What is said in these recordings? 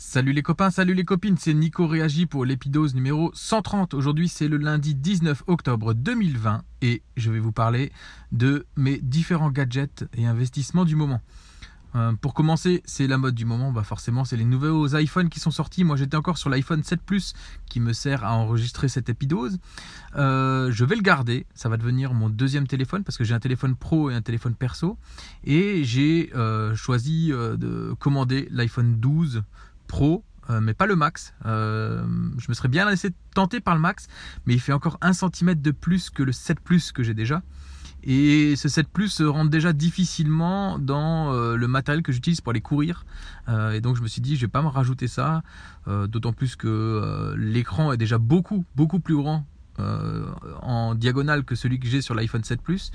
Salut les copains, salut les copines, c'est Nico Réagi pour l'épidose numéro 130. Aujourd'hui c'est le lundi 19 octobre 2020 et je vais vous parler de mes différents gadgets et investissements du moment. Euh, pour commencer, c'est la mode du moment, bah forcément c'est les nouveaux iPhones qui sont sortis. Moi j'étais encore sur l'iPhone 7 Plus qui me sert à enregistrer cette épidose. Euh, je vais le garder, ça va devenir mon deuxième téléphone parce que j'ai un téléphone pro et un téléphone perso. Et j'ai euh, choisi de commander l'iPhone 12 Pro mais pas le max. je me serais bien laissé tenter par le max, mais il fait encore un centimètre de plus que le 7 Plus que j'ai déjà. Et ce 7 Plus rentre déjà difficilement dans euh, le matériel que j'utilise pour aller courir. Euh, et donc je me suis dit, je vais pas me rajouter ça. Euh, d'autant plus que l'écran est déjà beaucoup, beaucoup plus grand en diagonale que celui que j'ai sur l'iPhone 7 Plus.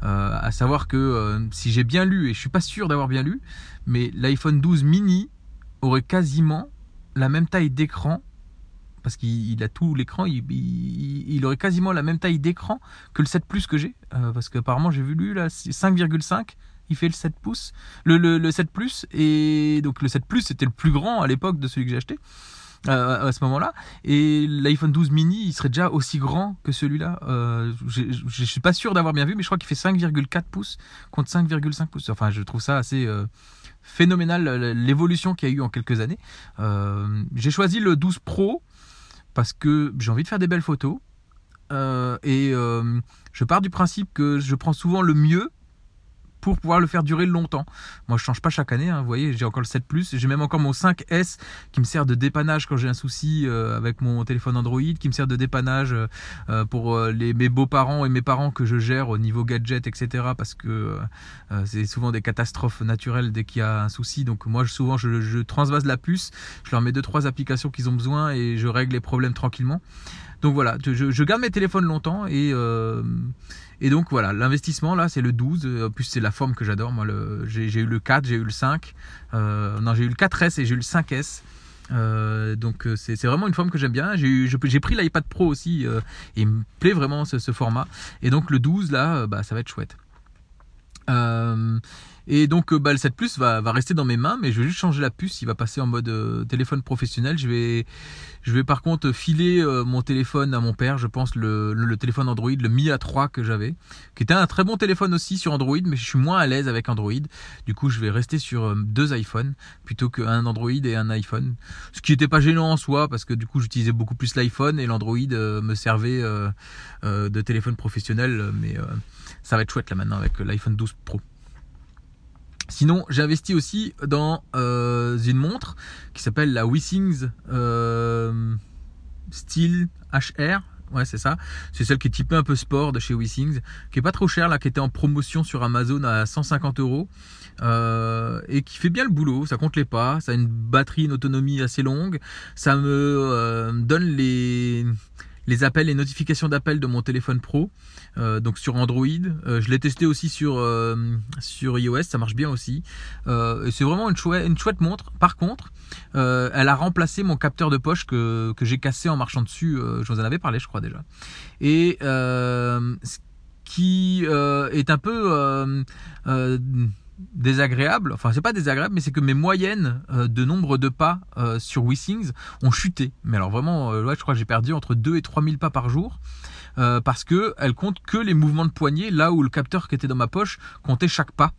à savoir que si j'ai bien lu, et je suis pas sûr d'avoir bien lu, mais l'iPhone 12 mini aurait quasiment la même taille d'écran parce qu'il a tout l'écran, il, aurait quasiment la même taille d'écran que le 7 Plus que j'ai, euh, parce qu'apparemment j'ai vu lui là 5,5, il fait le 7 pouces, le, le, 7 Plus, et donc le 7 Plus c'était le plus grand à l'époque de celui que j'ai acheté. Euh, à ce moment-là. Et l'iPhone 12 mini, il serait déjà aussi grand que celui-là. Euh, je ne suis pas sûr d'avoir bien vu, mais je crois qu'il fait 5,4 pouces contre 5,5 pouces. Enfin, je trouve ça assez phénoménal, l'évolution qu'il y a eu en quelques années. J'ai choisi le 12 Pro parce que j'ai envie de faire des belles photos. Euh, et euh, je pars du principe que je prends souvent le mieux pour pouvoir le faire durer longtemps. Moi, je change pas chaque année. Hein, vous voyez, j'ai encore le 7 Plus. J'ai même encore mon 5S qui me sert de dépannage quand j'ai un souci euh, avec mon téléphone Android, qui me sert de dépannage pour les, mes beaux-parents et mes parents que je gère au niveau gadget, etc. Parce que c'est souvent des catastrophes naturelles dès qu'il y a un souci. Donc moi, souvent, je, je transvase la puce. Je leur mets deux trois applications qu'ils ont besoin et je règle les problèmes tranquillement. Donc voilà, je, garde mes téléphones longtemps et, euh, et donc voilà, l'investissement là c'est le 12, en plus c'est la forme que j'adore, moi j'ai eu le 4, j'ai eu le 5, euh, non j'ai eu le 4S et j'ai eu le 5S. Euh, donc c'est vraiment une forme que j'aime bien. J'ai pris l'iPad Pro aussi et il me plaît vraiment ce, format. Et donc le 12 là, bah, ça va être chouette. Et donc euh, bah, le 7 Plus va, rester dans mes mains, mais je vais juste changer la puce. Il va passer en mode euh, téléphone professionnel. Je vais, je vais par contre filer euh, mon téléphone à mon père. Je pense le, le, téléphone Android, le Mi A3 que j'avais, qui était un très bon téléphone aussi sur Android, mais je suis moins à l'aise avec Android. Du coup, je vais rester sur deux iPhones plutôt qu'un Android et un iPhone. Ce qui n'était pas gênant en soi, parce que du coup, j'utilisais beaucoup plus l'iPhone et l'Android me servait de téléphone professionnel. Mais ça va être chouette là maintenant avec l'iPhone 12 Pro. Sinon, j'ai investi aussi dans euh, une montre qui s'appelle la Wissings euh, Steel HR. Ouais, c'est ça. C'est celle qui est typée un peu sport de chez Wissings, qui est pas trop chère là, qui était en promotion sur Amazon à 150 euros euh, et qui fait bien le boulot. Ça compte les pas, ça a une batterie, une autonomie assez longue. Ça me donne les les appels, les notifications d'appels de mon téléphone pro, euh, donc sur Android. Euh, je l'ai testé aussi sur, euh, sur iOS, ça marche bien aussi. c'est vraiment une chouette, une chouette montre. Par contre, elle a remplacé mon capteur de poche que, que j'ai cassé en marchant dessus. je vous en avais parlé, je crois déjà. Et ce qui est un peu désagréable, enfin c'est pas désagréable, mais c'est que mes moyennes euh, de nombre de pas euh, sur Wissings ont chuté. Mais alors vraiment, euh, je crois que j'ai perdu entre 2 et 3000 pas par jour. parce que elle compte que les mouvements de poignet là où le capteur qui était dans ma poche comptait chaque pas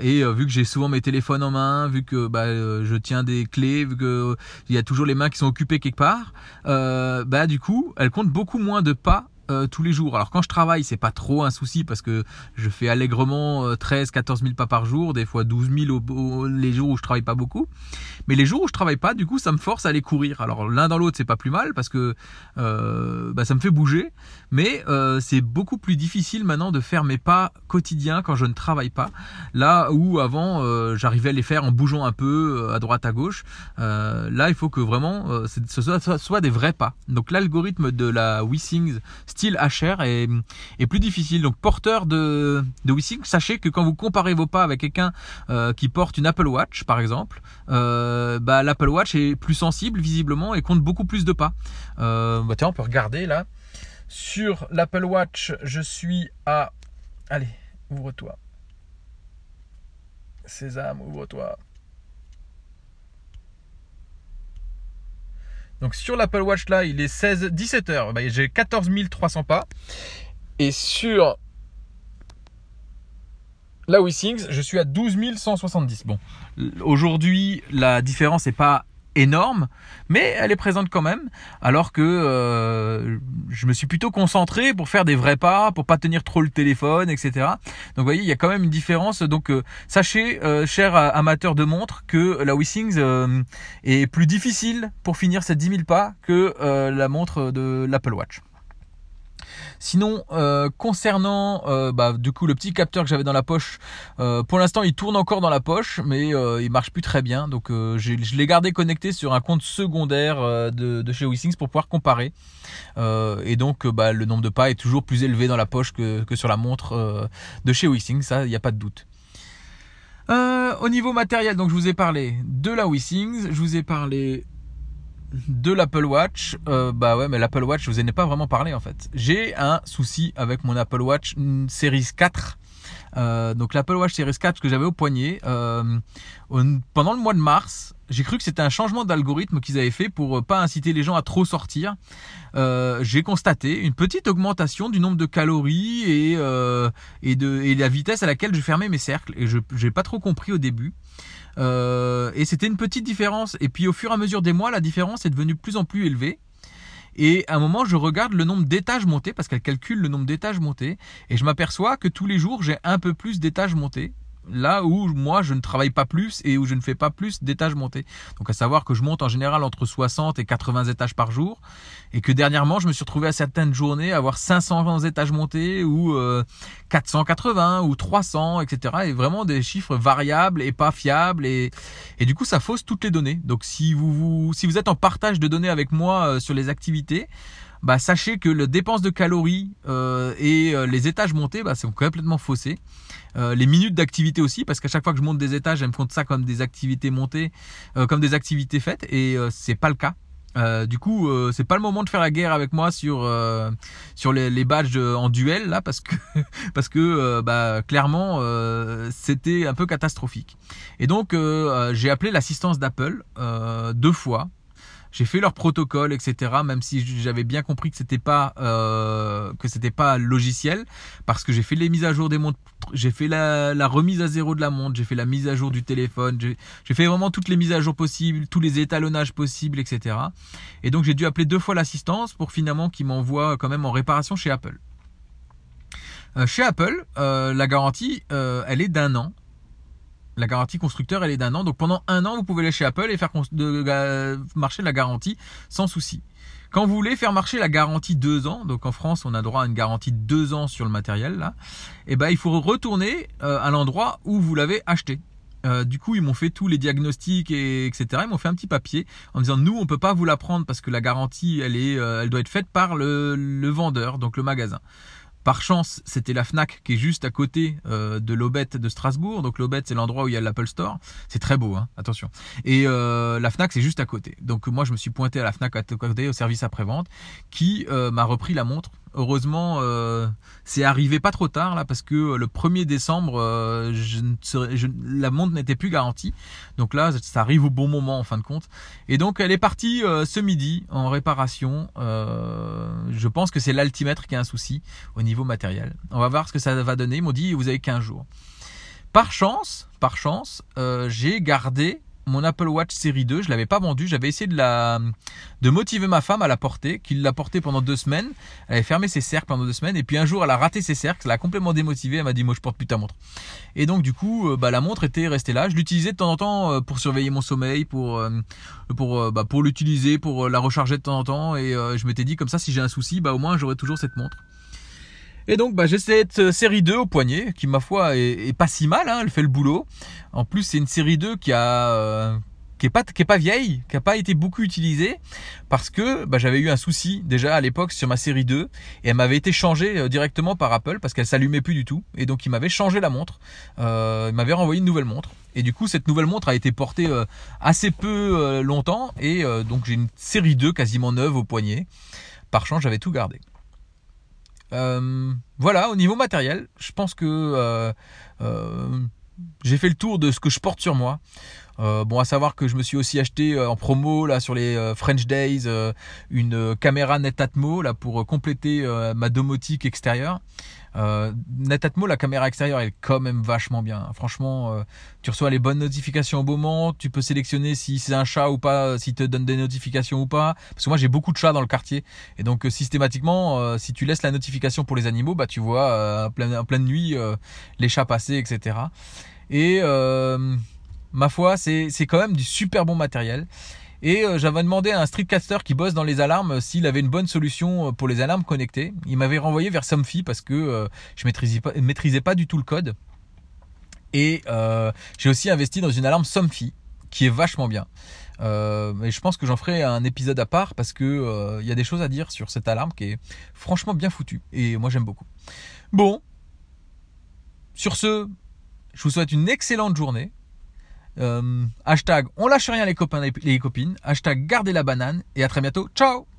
et vu que j'ai souvent mes téléphones en main vu que bah, je tiens des clés vu que il y a toujours les mains qui sont occupées quelque part bah du coup elle compte beaucoup moins de pas euh, tous les jours. Alors quand je travaille, c'est pas trop un souci parce que je fais allègrement 13, 14 000 pas par jour, des fois 12 000 les jours où je travaille pas beaucoup. Mais les jours où je travaille pas, du coup, ça me force à aller courir. Alors l'un dans l'autre, c'est pas plus mal parce que euh, bah, ça me fait bouger, mais euh, c'est beaucoup plus difficile maintenant de faire mes pas quotidiens quand je ne travaille pas. Là où avant, j'arrivais à les faire en bougeant un peu à droite à gauche. là, il faut que vraiment ce soit, soit, des vrais pas. Donc l'algorithme de la WeSings style HR est, plus difficile. Donc porteur de, de sachez que quand vous comparez vos pas avec quelqu'un euh, qui porte une Apple Watch par exemple, euh, bah, l'Apple Watch est plus sensible visiblement et compte beaucoup plus de pas. Euh, bah, tiens, on peut regarder là. Sur l'Apple Watch, je suis à... Allez, ouvre-toi. Sésame, ouvre-toi. Donc sur l'Apple Watch là, il est 16, 17 heures. Bah, j'ai 14 300 pas. Et sur la Wissings, je suis à 12 170. Bon, aujourd'hui, la différence n'est pas énorme, mais elle est présente quand même. Alors que euh, je me suis plutôt concentré pour faire des vrais pas, pour pas tenir trop le téléphone, etc. Donc vous voyez, il y a quand même une différence. Donc euh, sachez, euh, chers amateurs de montres, que la Wissings est plus difficile pour finir ces 10 000 pas que la montre de l'Apple Watch. Sinon, euh, concernant euh, bah, du coup le petit capteur que j'avais dans la poche, euh, pour l'instant il tourne encore dans la poche, mais il marche plus très bien. Donc je l'ai gardé connecté sur un compte secondaire de, chez Wissings pour pouvoir comparer. et donc bah, le nombre de pas est toujours plus élevé dans la poche que, sur la montre de chez Wissings, ça il n'y a pas de doute. au niveau matériel, donc je vous ai parlé de la Wissings, je vous ai parlé de l'Apple Watch, euh, bah ouais, mais l'Apple Watch, je vous en ai pas vraiment parlé en fait. J'ai un souci avec mon Apple Watch Series 4. Euh, donc l'Apple Watch Series 4 que j'avais au poignet euh, pendant le mois de mars. J'ai cru que c'était un changement d'algorithme qu'ils avaient fait pour pas inciter les gens à trop sortir. j'ai constaté une petite augmentation du nombre de calories et, de la vitesse à laquelle je fermais mes cercles. Et je n'ai pas trop compris au début. Euh, et c'était une petite différence. Et puis au fur et à mesure des mois, la différence est devenue de plus en plus élevée. Et à un moment, je regarde le nombre d'étages montés, parce qu'elle calcule le nombre d'étages montés, et je m'aperçois que tous les jours, j'ai un peu plus d'étages montés là où moi je ne travaille pas plus et où je ne fais pas plus d'étages montés. Donc à savoir que je monte en général entre 60 et 80 étages par jour et que dernièrement je me suis retrouvé à certaines journées à avoir 500 étages montés ou 480 euh, ou 300 etc. et vraiment des chiffres variables et pas fiables et, et du coup ça fausse toutes les données. Donc si vous, vous si vous êtes en partage de données avec moi euh, sur les activités bah, sachez que le dépense de calories euh, et euh, les étages montés bah, sont complètement faussés. Euh, les minutes d'activité aussi, parce qu'à chaque fois que je monte des étages, elles me comptent ça comme des activités montées, comme des activités faites, et c'est pas le cas. du coup, c'est pas le moment de faire la guerre avec moi sur sur les, les, badges en duel là, parce que parce que bah clairement c'était un peu catastrophique. Et donc j'ai appelé l'assistance d'Apple deux fois j'ai fait leur protocole, etc. Même si j'avais bien compris que c'était pas euh, que c'était pas logiciel, parce que j'ai fait les mises à jour des montres, j'ai fait la, remise à zéro de la montre, j'ai fait la mise à jour du téléphone, j'ai fait vraiment toutes les mises à jour possibles, tous les étalonnages possibles, etc. Et donc j'ai dû appeler deux fois l'assistance pour finalement qu'ils m'envoient quand même en réparation chez Apple. Euh, chez Apple, euh, la garantie, euh, elle est d'un an. La garantie constructeur, elle est d'un an. Donc pendant un an, vous pouvez aller chez Apple et faire marcher la garantie sans souci. Quand vous voulez faire marcher la garantie deux ans, donc en France, on a droit à une garantie de deux ans sur le matériel là, et eh ben il faut retourner euh, à l'endroit où vous l'avez acheté. Euh, du coup, ils m'ont fait tous les diagnostics et etc. Ils m'ont fait un petit papier en disant nous, on peut pas vous la prendre parce que la garantie, elle est, euh, elle doit être faite par le vendeur, donc le magasin. Par chance, c'était la Fnac qui est juste à côté euh, de l'Aubette de Strasbourg. Donc l'Aubette, c'est l'endroit où il y a l'Apple Store. C'est très beau, hein, attention. Et euh, la Fnac, c'est juste à côté. Donc moi, je me suis pointé à la Fnac à côté au service après-vente qui euh, m'a repris la montre Heureusement, euh, c'est arrivé pas trop tard là parce que le 1er décembre, euh, la montre n'était plus garantie. Donc là, ça arrive au bon moment en fin de compte. Et donc elle est partie euh, ce midi en réparation. je pense que c'est l'altimètre qui a un souci au niveau matériel. On va voir ce que ça va donner. Ils m'ont dit vous avez 15 jours. Par chance, par chance, j'ai gardé mon Apple Watch série 2, je l'avais pas vendu, j'avais essayé de la de motiver ma femme à la porter, qu'il l'a portée pendant deux semaines. Elle avait fermé ses cercles pendant deux semaines et puis un jour elle a raté ses cercles, elle a complètement démotivé, elle m'a dit moi je porte plus ta montre. Et donc du coup euh, bah, la montre était restée là, je l'utilisais de temps en temps euh, pour surveiller mon sommeil, pour euh, pour bah, pour l'utiliser, pour la recharger de temps en temps et je m'étais dit comme ça si j'ai un souci, bah au moins j'aurai toujours cette montre. Et donc bah, j'ai cette euh, série 2 au poignet qui ma foi est, pas si mal, hein, elle fait le boulot. En plus c'est une série 2 qui a euh, qui est pas qui est pas vieille, qui a pas été beaucoup utilisée parce que bah, j'avais eu un souci déjà à l'époque sur ma série 2 et elle m'avait été changée euh, directement par Apple parce qu'elle s'allumait plus du tout et donc il m'avait changé la montre, euh, il m'avait renvoyé une nouvelle montre et du coup cette nouvelle montre a été portée assez peu longtemps et donc j'ai une série 2 quasiment neuve au poignet. Par chance j'avais tout gardé. Euh, voilà, au niveau matériel, je pense que euh, euh, j'ai fait le tour de ce que je porte sur moi. Bon, à savoir que je me suis aussi acheté en promo là sur les French Days une caméra Netatmo là pour compléter ma domotique extérieure. Netatmo, la caméra extérieure, est quand même vachement bien. Franchement, tu reçois les bonnes notifications au moment. Tu peux sélectionner si c'est un chat ou pas, s'il te donne des notifications ou pas. Parce que moi, j'ai beaucoup de chats dans le quartier, et donc systématiquement, si tu laisses la notification pour les animaux, bah tu vois en pleine, pleine nuit les chats passer, etc. Et ma foi, c'est quand même du super bon matériel. Et euh, j'avais demandé à un streetcaster qui bosse dans les alarmes euh, s'il avait une bonne solution euh, pour les alarmes connectées. Il m'avait renvoyé vers Somfy parce que je maîtrisais pas, maîtrisais pas du tout le code. Et j'ai aussi investi dans une alarme Somfy qui est vachement bien. mais je pense que j'en ferai un épisode à part parce que il y a des choses à dire sur cette alarme qui est franchement bien foutue et moi j'aime beaucoup. Bon, sur ce, je vous souhaite une excellente journée. Euh, hashtag on lâche rien les copains et les copines. Hashtag gardez la banane. Et à très bientôt. Ciao